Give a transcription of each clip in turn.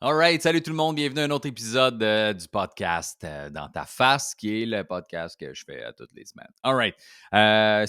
Alright, salut tout le monde, bienvenue à un autre épisode euh, du podcast euh, Dans ta face, qui est le podcast que je fais euh, toutes les semaines. Alright,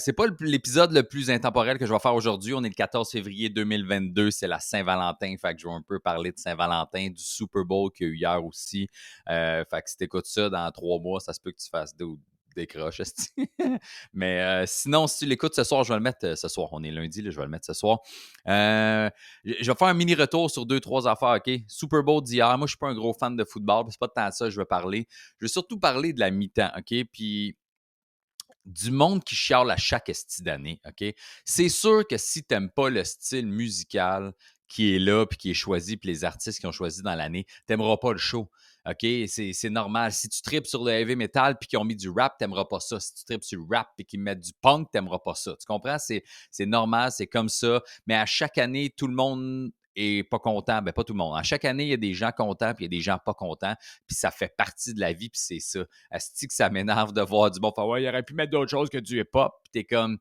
c'est pas l'épisode le plus intemporel que je vais faire aujourd'hui. On est le 14 février 2022, c'est la Saint-Valentin, fait que je vais un peu parler de Saint-Valentin, du Super Bowl qu'il y a eu hier aussi. fait que si t'écoutes ça dans trois mois, ça se peut que tu fasses deux décroche. Mais euh, sinon, si tu l'écoutes ce soir, je vais le mettre euh, ce soir. On est lundi, je vais le mettre ce soir. Euh, je vais faire un mini retour sur deux, trois affaires, OK? Super Bowl d'hier. Moi, je ne suis pas un gros fan de football. C'est pas tant de ça que je veux parler. Je veux surtout parler de la mi-temps, OK? Puis du monde qui chiale à chaque esti d'année? C'est sûr que si tu n'aimes pas le style musical qui est là, puis qui est choisi, puis les artistes qui ont choisi dans l'année, tu n'aimeras pas le show. OK, c'est normal. Si tu tripes sur le heavy metal puis qu'ils ont mis du rap, t'aimeras pas ça. Si tu tripes sur le rap et qu'ils mettent du punk, t'aimeras pas ça. Tu comprends? C'est normal, c'est comme ça. Mais à chaque année, tout le monde est pas content. Ben, pas tout le monde. À chaque année, il y a des gens contents puis il y a des gens pas contents. Puis ça fait partie de la vie puis c'est ça. Asti que ça m'énerve de voir du bon. Ouais, il aurait pu mettre d'autres choses que du hip-hop. Puis t'es comme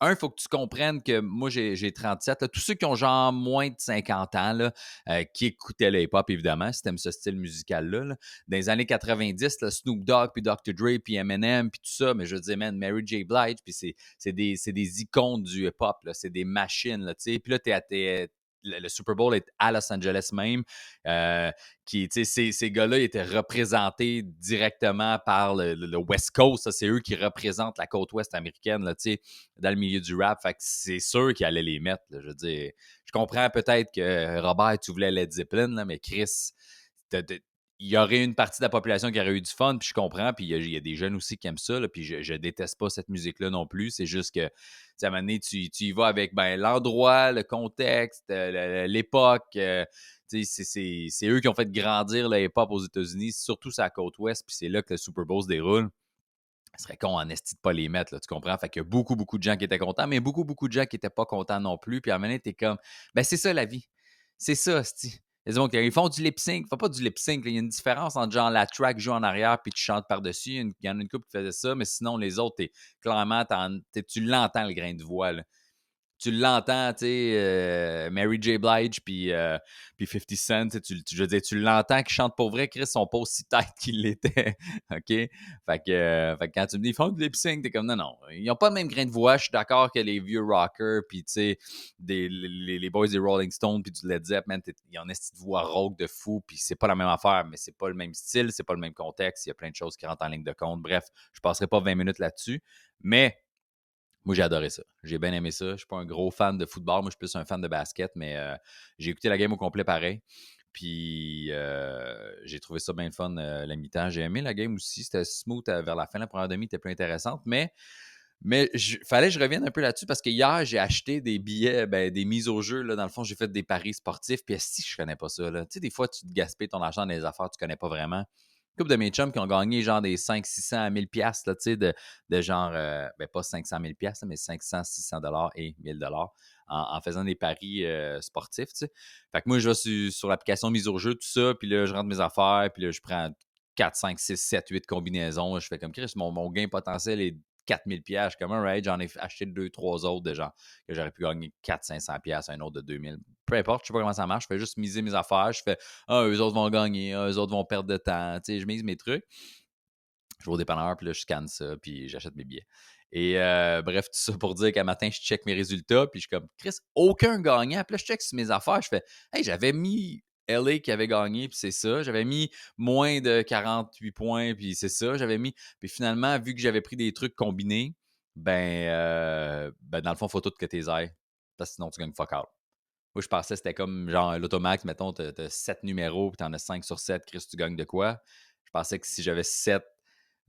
un, il faut que tu comprennes que moi, j'ai 37. tous ceux qui ont genre moins de 50 ans, là, euh, qui écoutaient le hip-hop, évidemment, si t'aimes ce style musical-là. Dans les années 90, Snoop Dogg, puis Dr. Dre, puis Eminem, puis tout ça, mais je dire, man, Mary J. Blige, puis c'est des, des, icônes du hip-hop, c'est des machines, là, tu sais. Puis là, t'es le, Super Bowl est à Los Angeles même. Euh, qui, ces, ces gars-là étaient représentés directement par le, West Coast. C'est eux qui représentent la côte ouest américaine là, dans le milieu du rap. C'est sûr qu'ils allaient les mettre. je je comprends peut-être que Robert, tu voulais Led Zeppelin, mais Chris, il y aurait une partie de la population qui aurait eu du fun, puis je comprends, puis il y, a, des jeunes aussi qui aiment ça, puis je, déteste pas cette musique-là non plus. C'est juste que, à un moment donné, tu, y vas avec ben, l'endroit, le contexte, euh, l'époque. Euh, c'est eux qui ont fait grandir le hip-hop aux États-Unis, surtout sur la côte ouest, puis c'est là que le Super Bowl se déroule. Ce serait con en de pas les mettre, là, tu comprends? Fait qu'il y a beaucoup, beaucoup de gens qui étaient contents, mais beaucoup, beaucoup de gens qui n'étaient pas contents non plus. Puis à un moment donné, t'es comme, ben c'est ça la vie. C'est ça, sti. Ils font du lip sync. Faut pas du lip sync. Il y a une différence entre genre la track joue en arrière puis tu chantes par-dessus. Il y en a une couple qui faisait ça, mais sinon, les autres, es, clairement, tu l'entends le grain de voix. Tu l'entends, tu sais, euh, Mary J. Blige puis, euh, puis 50 Cent, tu, tu, je veux dire, tu l'entends qui chante pour vrai, Chris, sont pas aussi tête qu'il l'était, OK? Fait que, euh, fait que, quand tu me dis, ils font du lip sync, t'es comme, non, non, ils ont pas le même grain de voix, je suis d'accord que les vieux rockers, puis tu sais, les, les, boys des Rolling Stones, puis du Led Zeppelin, ils ont une petite voix rock de fou, puis c'est pas la même affaire, mais c'est pas le même style, c'est pas le même contexte, il y a plein de choses qui rentrent en ligne de compte, bref, je passerai pas 20 minutes là-dessus, mais moi, j'ai adoré ça. J'ai bien aimé ça. Je suis pas un gros fan de football. Moi, je suis plus un fan de basket, mais euh, j'ai écouté la game au complet pareil. Puis euh, j'ai trouvé ça bien fun euh, la mi-temps. J'ai aimé la game aussi. C'était smooth vers la fin. La première demi était plus intéressante. Mais mais fallait que je revienne un peu là-dessus parce que hier, j'ai acheté des billets, ben, des mises au jeu. Là. Dans le fond, j'ai fait des paris sportifs. Puis si je connais pas ça, tu sais, des fois, tu te gaspilles ton argent dans les affaires, tu connais pas vraiment couple de mes chums qui ont gagné genre des 5, 600 à 1000 pièces tu sais, de, genre, euh, ben pas 500 000 pièces mais 500, 600 dollars et 1000 dollars en, faisant des paris euh, sportifs, tu sais. Fait que moi, je vais sur, l'application mise au jeu, tout ça, puis là, je rentre mes affaires, puis là, je prends 4, 5, 6, 7, 8 combinaisons. Je fais comme Chris, mon gain potentiel est 4000 pièces comme un right, j'en ai acheté deux, trois autres de gens que j'aurais pu gagner 4 500 pièces, un autre de 2000 peu importe, je sais pas comment ça marche, je fais juste miser mes affaires, je fais ah, eux autres vont gagner, ah, eux autres vont perdre de temps, tu sais, je mise mes trucs. Je vais au dépanneur, puis là, je scanne ça, puis j'achète mes billets. Et euh, bref, tout ça pour dire qu'à matin, je check mes résultats, puis je suis comme, Chris, aucun gagnant. Puis là, je check sur mes affaires, je fais, hey, j'avais mis LA qui avait gagné, puis c'est ça. J'avais mis moins de 48 points, puis c'est ça. J'avais mis. Puis finalement, vu que j'avais pris des trucs combinés, ben, euh, ben dans le fond, il faut tout que tes. Parce que sinon, tu gagnes fuck out. Moi, je pensais que c'était comme genre l'automax, mettons, tu as, 7 numéros, puis tu en as 5 sur 7, Chris, tu gagnes de quoi? Je pensais que si j'avais 7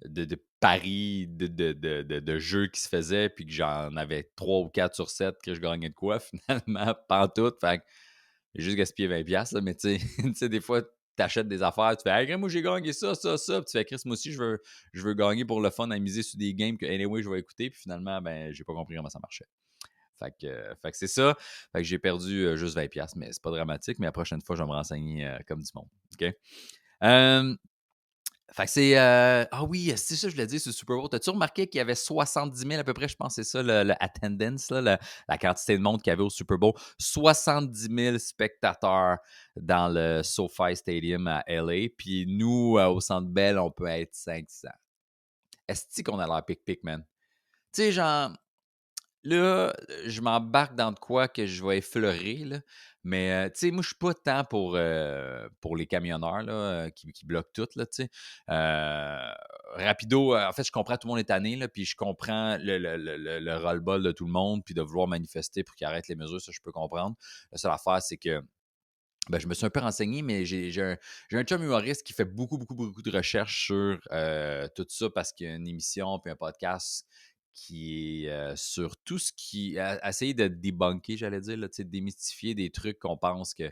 de, paris, de, de, jeux qui se faisaient, puis que j'en avais 3 ou 4 sur 7, que je gagnais de quoi, finalement, pas tout. Fait j'ai juste gaspillé 20$, là, mais tu sais, des fois, tu achètes des affaires, tu fais, hey, moi j'ai gagné ça, ça, ça, puis tu fais, Chris, moi aussi, je veux, je veux gagner pour le fun à miser sur des games que, anyway, je vais écouter, puis finalement, ben, j'ai pas compris comment ça marchait. Fait que, que c'est ça. Fait que j'ai perdu euh, juste 20$, mais c'est pas dramatique. Mais la prochaine fois, je vais me renseigner euh, comme du monde. OK? Fait que c'est. euh, Ah oui, c'est ça, je l'ai dit, ce Super Bowl. T'as-tu remarqué qu'il y avait 70 000 à peu près, je pense, c'est ça, le, le attendance, là, le- la quantité de monde qu'il y avait au Super Bowl? 70 000 spectateurs dans le SoFi Stadium à LA. Puis nous, euh, au Centre Bell, on peut être 500. Est-ce qu'on a l'air pic-pic, man? Tu sais, genre, Là, je m'embarque dans de quoi que je vais effleurer, là. Mais, tu sais, moi, je suis pas tant pour, pour les camionneurs là, qui, bloquent tout, tu sais. Rapido, en fait, je comprends tout le monde est tanné, puis je comprends le, le, le, le- ras-le-bol de tout le monde, puis de vouloir manifester pour qu'ils arrêtent les mesures, ça, je peux comprendre. La seule affaire, c'est que ben, je me suis un peu renseigné, mais j'ai un, un chum humoriste qui fait beaucoup, beaucoup, beaucoup de recherches sur tout ça parce qu'il y a une émission puis un podcast qui est euh, sur tout ce qui. a- essayer de débunker, j'allais dire, là, démystifier des trucs qu'on pense que,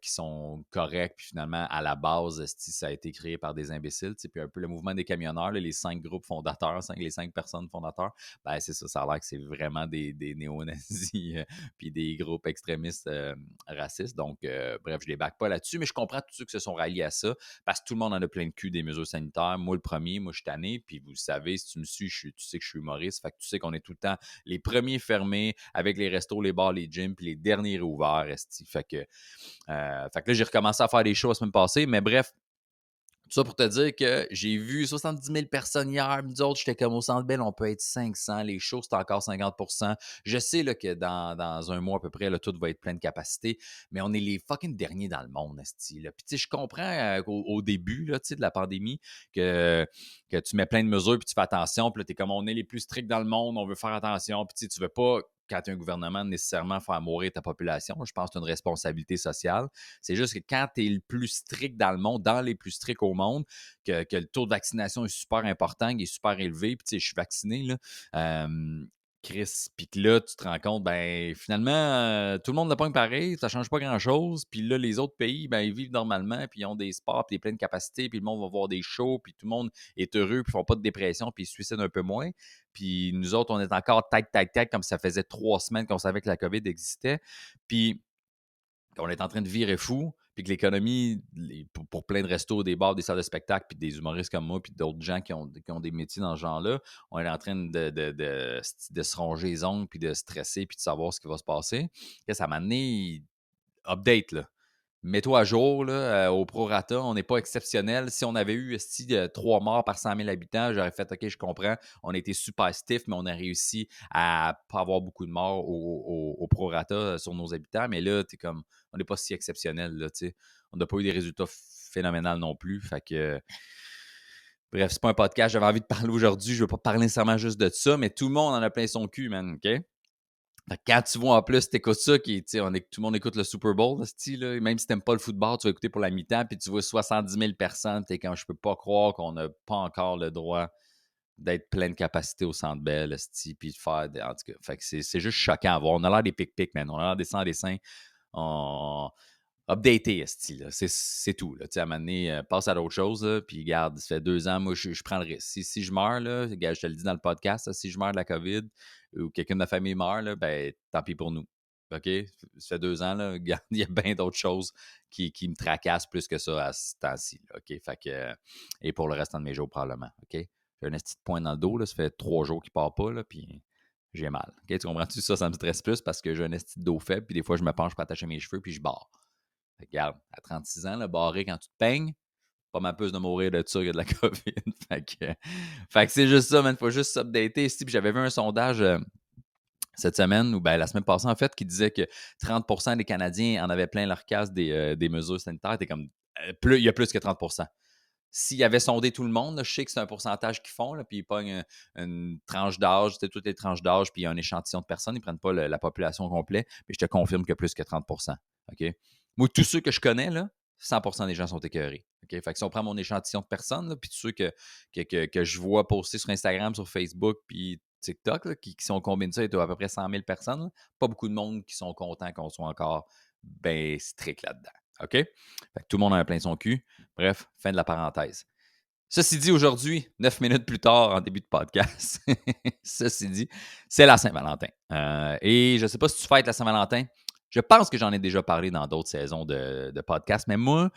qui sont corrects, puis finalement, à la base, ça a été créé par des imbéciles. Puis un peu le mouvement des camionneurs, les cinq groupes fondateurs, les cinq personnes fondateurs, ben, c'est ça, ça a l'air que c'est vraiment des, des néo-nazis euh, puis des groupes extrémistes euh, racistes. Donc, euh, bref, je les back pas là-dessus, mais je comprends tous ceux qui se sont ralliés à ça parce que tout le monde en a plein de cul des mesures sanitaires. Moi, le premier, moi, je suis tanné, puis vous savez, si tu me suis, tu sais que je suis humoriste, fait que tu sais qu'on est tout le temps les premiers fermés avec les restos, les bars, les gyms, puis les derniers ouverts, esti. Fait que, euh, fait que là, j'ai recommencé à faire des shows la semaine passée, mais bref, tout ça pour te dire que j'ai vu 70 000 personnes hier. Nous autres, j'étais comme au Centre Bell, on peut être 500. Les shows, c'est encore 50% Je sais là, que dans, un mois à peu près, là, tout va être plein de capacité, mais on est les fucking derniers dans le monde, esti, là. Puis, tu sais, je comprends euh, au début de la pandémie que, que tu mets plein de mesures puis tu fais attention. Puis tu es comme on est les plus stricts dans le monde, on veut faire attention. Puis, tu veux pas quand tu es un gouvernement, nécessairement faire mourir ta population. Je pense que c'est une responsabilité sociale. C'est juste que quand tu es le plus strict dans le monde, dans les plus stricts au monde, que, que le taux de vaccination est super important, il est super élevé, puis tu sais, je suis vacciné, là. euh, Chris, puis que là, tu te rends compte, ben finalement, euh, tout le monde n'a pas pareil, ça change pas grand-chose, puis là, les autres pays, ben ils vivent normalement, puis ils ont des sports, puis des pleines capacités, puis le monde va voir des shows, puis tout le monde est heureux, puis ils font pas de dépression, puis ils se suicident un peu moins. Puis nous autres, on est encore tac, tac, tac, comme ça faisait trois semaines qu'on savait que la COVID existait. Puis on est en train de virer fou, puis que l'économie, pour, plein de restos, des bars, des salles de spectacle, puis des humoristes comme moi, puis d'autres gens qui ont, des métiers dans ce genre-là, on est en train de, de, se ronger les ongles, puis de stresser, puis de savoir ce qui va se passer. Ça m'a amené update, là. Mets-toi à jour là, euh, au prorata, on n'est pas exceptionnel. Si on avait eu esti, euh, trois morts par 100 000 habitants, j'aurais fait OK, je comprends. On a été super stiff, mais on a réussi à pas avoir beaucoup de morts au, prorata euh, sur nos habitants. Mais là, t'es comme, on n'est pas si exceptionnel. Là, tu sais. on n'a pas eu des résultats phénoménaux non plus. Fait que. Bref, c'est pas un podcast. J'avais envie de parler aujourd'hui. Je veux pas parler nécessairement juste de ça, mais tout le monde en a plein son cul, man. OK? Quand tu vois en plus, t'écoutes ça, qui, on est- tout le monde écoute le Super Bowl, là, même si t'aimes pas le football, tu vas écouter pour la mi-temps, puis tu vois 70 000 personnes, t'es quand je peux pas croire qu'on n'a pas encore le droit d'être pleine capacité au Centre Bell, esti, puis de faire, en tout cas, c'est juste choquant à voir. On a l'air des pic-pics, man. On a l'air des sans dessins. On... Là. C'est tout, là. À un moment donné, euh, passe à d'autres choses, puis garde, ça fait deux ans, moi, je, je prends le risque. Si, si je meurs, là, je te le dis dans le podcast, si je meurs de la COVID ou quelqu'un de ma famille meurt, ben, tant pis pour nous. OK? Ça fait deux ans, là, il y a bien d'autres choses qui, qui me tracassent plus que ça à ce temps-ci. OK? Fait que, et pour le restant de mes jours, probablement. OK? J'ai un petit point dans le dos, là, ça fait trois jours qu'il part pas, là, puis j'ai mal. Tu comprends-tu? Ça, ça me stresse plus parce que j'ai un esti de dos faible, puis des fois, je me penche pour attacher mes cheveux, puis je barre. Que, Regarde, à 36 ans, le barré quand tu te peignes, pas ma plus de mourir de ça que de la COVID. fait que, que c'est juste ça, man. Faut juste s'updater. Puis J'avais vu un sondage euh, cette semaine, ou ben, la semaine passée, en fait, qui disait que 30% des Canadiens en avaient plein leur casse des, euh, des mesures sanitaires. T'es comme, euh, plus, il y a plus que 30% S'ils avaient sondé tout le monde, je sais que c'est un pourcentage qu'ils font, puis ils pognent un- une tranche d'âge, toutes les tranches d'âge, puis il y a un échantillon de personnes, ils ne prennent pas la population complète, mais je te confirme a plus que 30% OK? Moi, tous ceux que je connais, là, 100% des gens sont écœurés. Fait que si on prend mon échantillon de personnes, puis tous ceux que, que, que, je vois poster sur Instagram, sur Facebook, puis TikTok, qui, qui sont combinés de ça, il y à peu près 100 000 personnes. Pas beaucoup de monde qui sont contents qu'on soit encore ben strict là-dedans. OK? Tout le monde a plein son cul. Bref, fin de la parenthèse. Ceci dit, aujourd'hui, neuf minutes plus tard, en début de podcast, ceci dit, c'est la Saint-Valentin. Euh, et je ne sais pas si tu fêtes la Saint-Valentin. Je pense que j'en ai déjà parlé dans d'autres saisons de, de podcast, mais moi,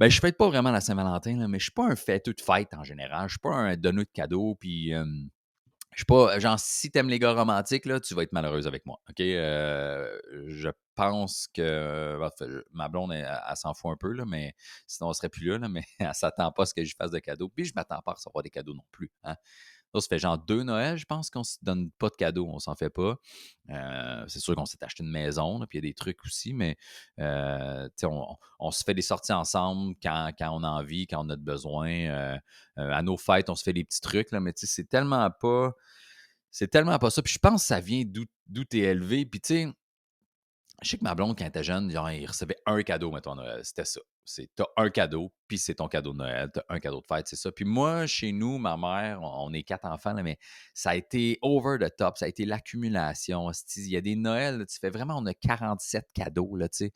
Ben, je fête pas vraiment la Saint-Valentin, mais je suis pas un fêteux de fête en général. Je suis pas un donneur de cadeaux, puis je suis pas. Genre, si t'aimes les gars romantiques, là, tu vas être malheureuse avec moi. Euh, je pense que. ma blonde, elle, s'en fout un peu, là, mais sinon, elle serait plus là, là mais elle s'attend pas à ce que je fasse de cadeaux. Puis je m'attends pas à recevoir des cadeaux non plus. Hein? Ça fait genre deux Noëls, je pense qu'on ne se donne pas de cadeaux, on s'en fait pas. Euh, c'est sûr qu'on s'est acheté une maison, puis il y a des trucs aussi, mais euh, on, se fait des sorties ensemble quand, on a envie, quand on a besoin. Euh, à nos fêtes, on se fait des petits trucs, là, mais c'est tellement pas. C'est tellement pas ça. Puis je pense que ça vient d'où tu es élevé. Puis tu sais, je sais que ma blonde, quand elle était jeune, genre, il recevait un cadeau, mettons, Noël. C'était ça. C'est t'as un cadeau, puis c'est ton cadeau de Noël. T'as un cadeau de fête, c'est ça. Puis moi, chez nous, ma mère, on est quatre enfants, mais ça a été over the top. Ça a été l'accumulation. Il y a des Noëls, tu fais vraiment, on a 47 cadeaux, là, tu sais.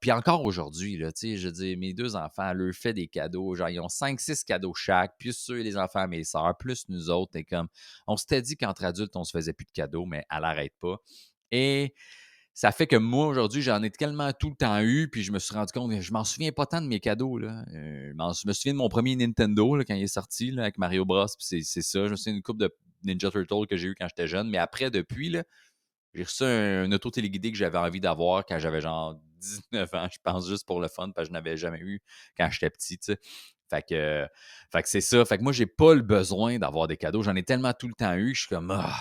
Puis encore aujourd'hui, là, tu sais, je dis, mes deux enfants, leur fait des cadeaux. Genre, ils ont 5-6 cadeaux chaque, plus ceux les enfants à mes sœurs, plus nous autres. Et comme, on s'était dit qu'entre adultes, on se faisait plus de cadeaux, mais elle n'arrête pas. Et ça fait que moi, aujourd'hui, j'en ai tellement tout le temps eu, puis je me suis rendu compte je m'en souviens pas tant de mes cadeaux. Là. Euh, je me souviens de mon premier Nintendo quand il est sorti avec Mario Bros. c'est ça. Je me souviens coupe de Ninja Turtle que j'ai eu quand j'étais jeune. Mais après, depuis, j'ai reçu un, auto téléguidé que j'avais envie d'avoir quand j'avais genre 19 ans, je pense, juste pour le fun, parce que je n'avais jamais eu quand j'étais petit. Fait que, que c'est ça. Fait que moi, j'ai pas le besoin d'avoir des cadeaux. J'en ai tellement tout le temps eu je suis comme. Ah,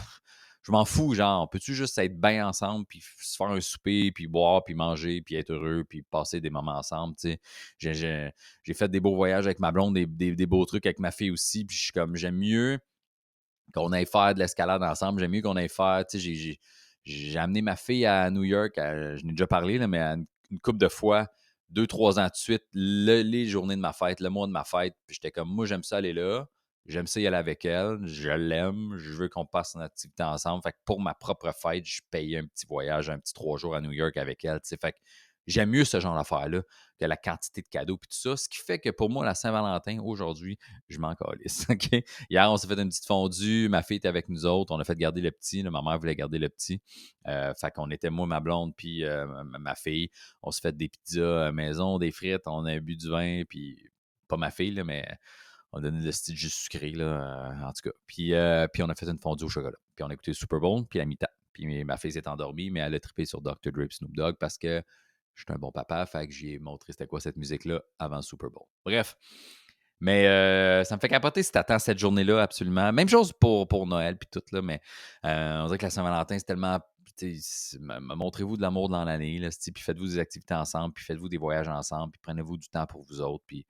je m'en fous, genre, peux-tu juste être bien ensemble, puis se faire un souper, puis boire, puis manger, puis être heureux, puis passer des moments ensemble, tu sais. J'ai fait des beaux voyages avec ma blonde, des, beaux trucs avec ma fille aussi, puis je suis comme, j'aime mieux qu'on aille faire de l'escalade ensemble, j'aime mieux qu'on aille faire, tu sais, j'ai amené ma fille à New York, je n'ai déjà parlé, là, mais une, couple de fois, deux, trois ans de suite, les journées de ma fête, le mois de ma fête, puis j'étais comme, moi, j'aime ça aller là. J'aime ça y aller avec elle. Je l'aime. Je veux qu'on passe une activité ensemble. Fait que pour ma propre fête, je payais un petit voyage, un petit trois jours à New York avec elle. Fait que j'aime mieux ce genre d'affaires-là que la quantité de cadeaux et tout ça. Ce qui fait que pour moi, la Saint-Valentin, aujourd'hui, je m'en calisse. Hier, on s'est fait une petite fondue. Ma fille était avec nous autres. On a fait garder le petit. ma mère voulait garder le petit. Euh, fait qu'on était moi, ma blonde, puis euh, ma fille. On s'est fait des pizzas à maison, des frites. On a bu du vin, puis pas ma fille, là, mais on a donné le style juste sucré, là, euh, en tout cas. Puis, euh, puis on a fait une fondue au chocolat. Puis on a écouté Super Bowl, puis la mi-temps. Puis ma fille s'est endormie, mais elle a trippé sur Dr. Dre Snoop Dogg parce que je suis un bon papa, fait que j'ai montré c'était quoi cette musique-là avant Super Bowl. Bref. Mais euh, ça me fait capoter si t'attends cette journée-là, absolument. Même chose pour, pour Noël, puis tout, là, mais on dirait que la Saint-Valentin, c'est tellement montrez-vous de l'amour dans l'année, puis faites-vous des activités ensemble, puis faites-vous des voyages ensemble, puis prenez-vous du temps pour vous autres, puis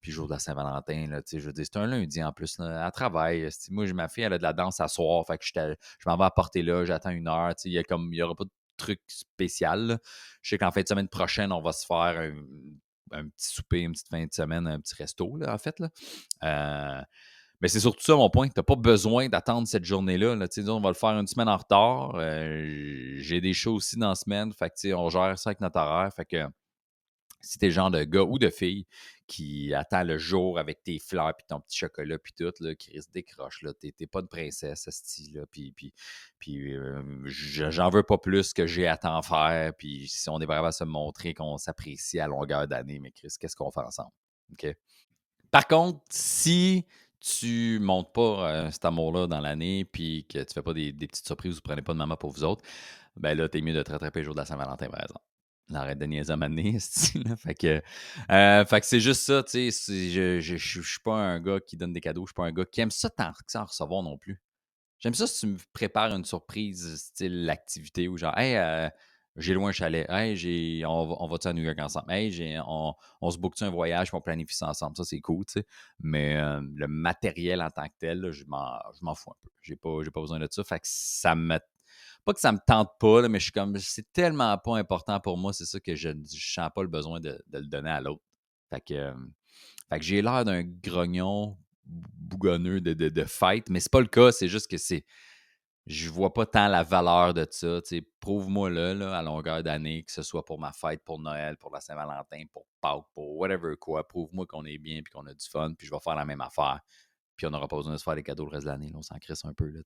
puis jour de la Saint-Valentin, là, je veux dire, c'est un lundi en plus, là, à travail. Moi, ma fille, elle a de la danse à soir, fait que je m'en vais apporter là, j'attends une heure, il n'y aura pas de truc spécial. Je sais qu'en fin de semaine prochaine, on va se faire un, petit souper, une petite fin de semaine, un petit resto, là, en fait. Là. Euh, mais c'est surtout ça mon point. Tu n'as pas besoin d'attendre cette journée-là. Là. On va le faire une semaine en retard. Euh, j'ai des shows aussi dans la semaine. Fait que, on gère ça avec notre horaire. Fait que si t'es le genre de gars ou de fille qui attend le jour avec tes fleurs puis ton petit chocolat puis tout, là, se décroche, là, t'es, pas une princesse, ce style-là, puis, euh, j'en veux pas plus que j'ai à t'en faire, puis si on est vraiment à se montrer qu'on s'apprécie à longueur d'année, mais Chris, qu'est-ce qu'on fait ensemble? Par contre, si tu montes pas euh, cet amour-là dans l'année, puis que tu fais pas des, petites surprises ou vous prenez pas de maman pour vous autres, ben là, t'es mieux de te rattraper le jour de Saint-Valentin, par exemple arrête de niaiser à m'amener, euh, c'est juste ça, tu sais, je, je, je, suis pas un gars qui donne des cadeaux, je suis pas un gars qui aime ça tant que ça en recevoir non plus. J'aime ça si tu me prépares une surprise, style l'activité, ou genre, hey, euh, j'ai loin un chalet, hey, j'ai, on, on va-tu à New York ensemble, hey, j'ai, on, on se boucle un voyage, on planifie ça ensemble, ça c'est cool, tu sais. Mais euh, le matériel en tant que tel, je m'en fous un peu. J'ai pas, j'ai pas besoin de ça, fait que ça me que ça me tente pas, mais je suis comme, c'est tellement pas important pour moi, c'est ça que je ne sens pas le besoin de, le donner à l'autre. Fait que, euh, que j'ai l'air d'un grognon bougonneux de, de, fête, mais c'est pas le cas, c'est juste que c'est. Je vois pas tant la valeur de ça. Prouve-moi là, à longueur d'année, que ce soit pour ma fête, pour Noël, pour la Saint-Valentin, pour Pâques, pour whatever quoi. Prouve-moi qu'on est bien puis qu'on a du fun, puis je vais faire la même affaire. Puis on n'aura pas besoin de se faire des cadeaux le reste de l'année. On s'en crisse un peu. Là,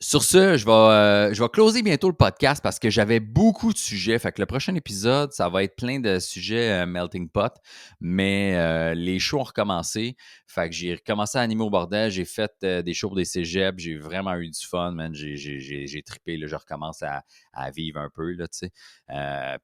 sur ce, je vais, euh, je vais closer bientôt le podcast parce que j'avais beaucoup de sujets. Fait que le prochain épisode, ça va être plein de sujets euh, melting pot. Mais euh, les shows ont recommencé. Fait que j'ai recommencé à animer au bordel. J'ai fait des shows pour des cégeps. J'ai vraiment eu du fun, man. J'ai trippé. Là. Je recommence à, à, vivre un peu, là, tu sais.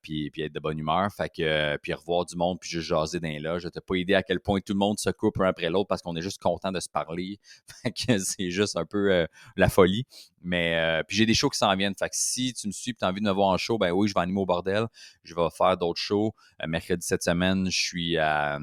puis, puis être de bonne humeur. Fait que, puis revoir du monde, puis juste jaser dans là. Je t'ai pas idée à quel point tout le monde se coupe un après l'autre parce qu'on est juste content de se parler. Fait que c'est juste un peu la folie. Mais euh, puis j'ai des shows qui s'en viennent. Si tu me suis et tu as envie de me voir en show, ben oui, je vais animer au bordel. Je vais faire d'autres shows. Euh, mercredi cette semaine, je suis à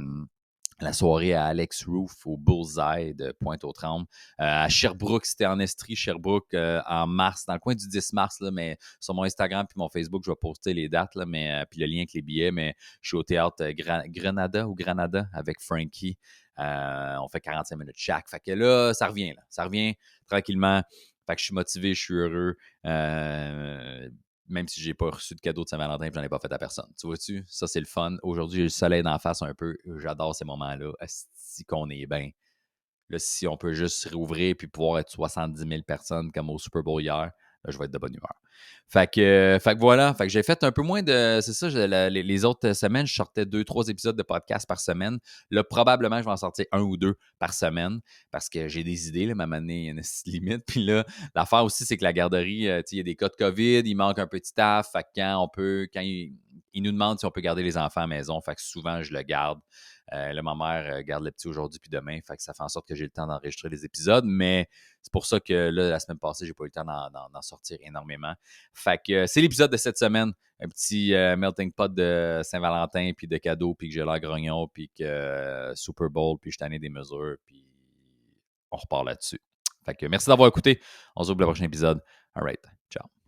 la soirée à Alex Roof au Bullseye de Pointe-aux-Trembles. Euh, à Sherbrooke, c'était en Estrie, Sherbrooke, en mars, dans le coin du 10 mars, là, mais sur mon Instagram puis mon Facebook, je vais poster les dates, là, mais, puis le lien avec les billets, mais je suis au théâtre Grenada ou Granada avec Frankie. on fait 45 minutes chaque. Fait que là, ça revient, là. Ça revient tranquillement. Fait que je suis motivé, je suis heureux. Euh, même si j'ai pas reçu de cadeau de Saint-Valentin, j'en ai pas fait à personne. Tu vois-tu? Ça, c'est le fun. Aujourd'hui, j'ai le soleil d'en face un peu. J'adore ces moments-là. Si qu'on est bien. Là, si on peut juste réouvrir puis pouvoir être 70 000 personnes comme au Super Bowl hier, je vais être de bonne humeur. Fait que, fait que voilà, fait que j'ai fait un peu moins de. C'est ça, les, autres semaines, je sortais deux, trois épisodes de podcast par semaine. Là, probablement, je vais en sortir un ou deux par semaine parce que j'ai des idées. Là, ma année, il y a une limite. Puis là, l'affaire aussi, c'est que la garderie, euh, il y a des cas de COVID, il manque un petit staff. Fait que quand on peut, quand ils nous demandent si on peut garder les enfants à la maison, fait que souvent, je le garde. Euh, là, ma mère euh, garde le petit aujourd'hui puis demain. Fait que ça fait en sorte que j'ai le temps d'enregistrer les épisodes. Mais c'est pour ça que là, la semaine passée, j'ai pas eu le temps d'en sortir énormément. Fait que euh, c'est l'épisode de cette semaine. Un petit melting pot de Saint-Valentin, puis de cadeaux, puis que j'ai l'air grognon, puis que Super Bowl, puis je t'en ai des mesures, puis on repart là-dessus. Fait que merci d'avoir écouté. On se voit pour le prochain épisode. All right. Ciao.